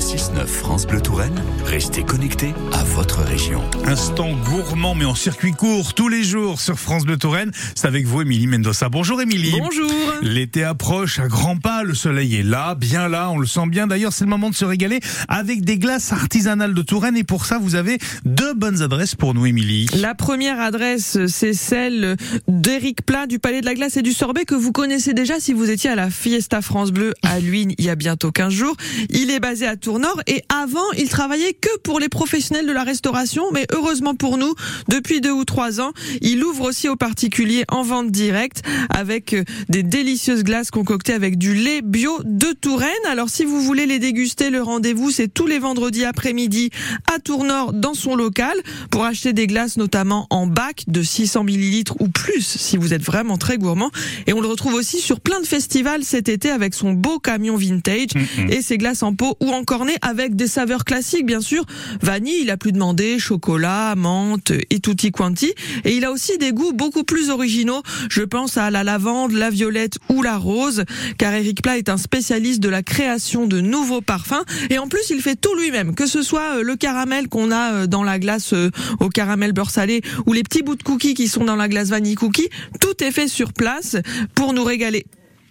6-9 France Bleu Touraine, restez connectés à votre région. Instant gourmand mais en circuit court tous les jours sur France Bleu Touraine. C'est avec vous Émilie Mendoza. Bonjour Émilie. Bonjour. L'été approche à grands pas, le soleil est là, bien là, on le sent bien. D'ailleurs, c'est le moment de se régaler avec des glaces artisanales de Touraine et pour ça, vous avez deux bonnes adresses pour nous Émilie. La première adresse, c'est celle d'Éric Plat du Palais de la Glace et du Sorbet que vous connaissez déjà si vous étiez à la Fiesta France Bleu à Luynes il y a bientôt 15 jours. Il est basé à Et avant, il travaillait que pour les professionnels de la restauration, mais heureusement pour nous, depuis deux ou trois ans, il ouvre aussi aux particuliers en vente directe avec des délicieuses glaces concoctées avec du lait bio de Touraine. Alors si vous voulez les déguster, le rendez-vous c'est tous les vendredis après-midi à Tournord dans son local pour acheter des glaces notamment en bac de 600 millilitres ou plus si vous êtes vraiment très gourmand. Et on le retrouve aussi sur plein de festivals cet été avec son beau camion vintage et ses glaces en pot ou en avec des saveurs classiques bien sûr. Vanille, il a plus demandé, chocolat, menthe et tutti quanti. Et il a aussi des goûts beaucoup plus originaux. Je pense à la lavande, la violette ou la rose, car Eric Plat est un spécialiste de la création de nouveaux parfums. Et en plus, il fait tout lui-même, que ce soit euh, le caramel qu'on a euh, dans la glace euh, au caramel beurre salé ou les petits bouts de cookies qui sont dans la glace vanille cookie. Tout est fait sur place pour nous régaler.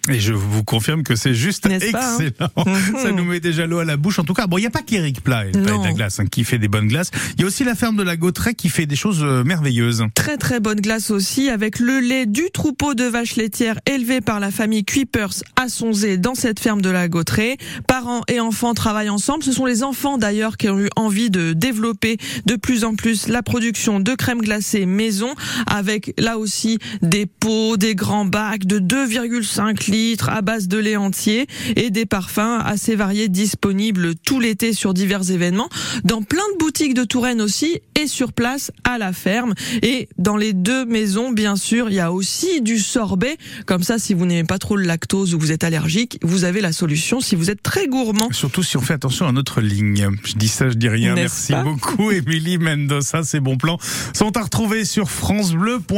Et je vous confirme que c'est juste pas, hein excellent. Ça nous met déjà l'eau à la bouche. En tout cas, bon, il n'y a pas qu'Éric Plat, et le de la glace, hein, qui fait des bonnes glaces. Il y a aussi la ferme de la Gautret qui fait des choses euh, merveilleuses. Très très bonne glace aussi avec le lait du troupeau de vaches laitières élevé par la famille Kuipers à Sonzé dans cette ferme de la Gautret. Parents et enfants travaillent ensemble. Ce sont les enfants d'ailleurs qui ont eu envie de développer de plus en plus la production de crème glacée maison avec là aussi des pots, des grands bacs de 2,5 litres à base de lait entier et des parfums assez variés disponibles tout l'été sur divers événements dans plein de boutiques de Touraine aussi et sur place à la ferme et dans les deux maisons bien sûr il y a aussi du sorbet comme ça si vous n'aimez pas trop le lactose ou vous êtes allergique vous avez la solution si vous êtes très gourmand Surtout si on fait attention à notre ligne. Je dis ça, je dis rien. Merci beaucoup, Émilie Mendoza. Ces bons plans sont à retrouver sur francebleu.fr.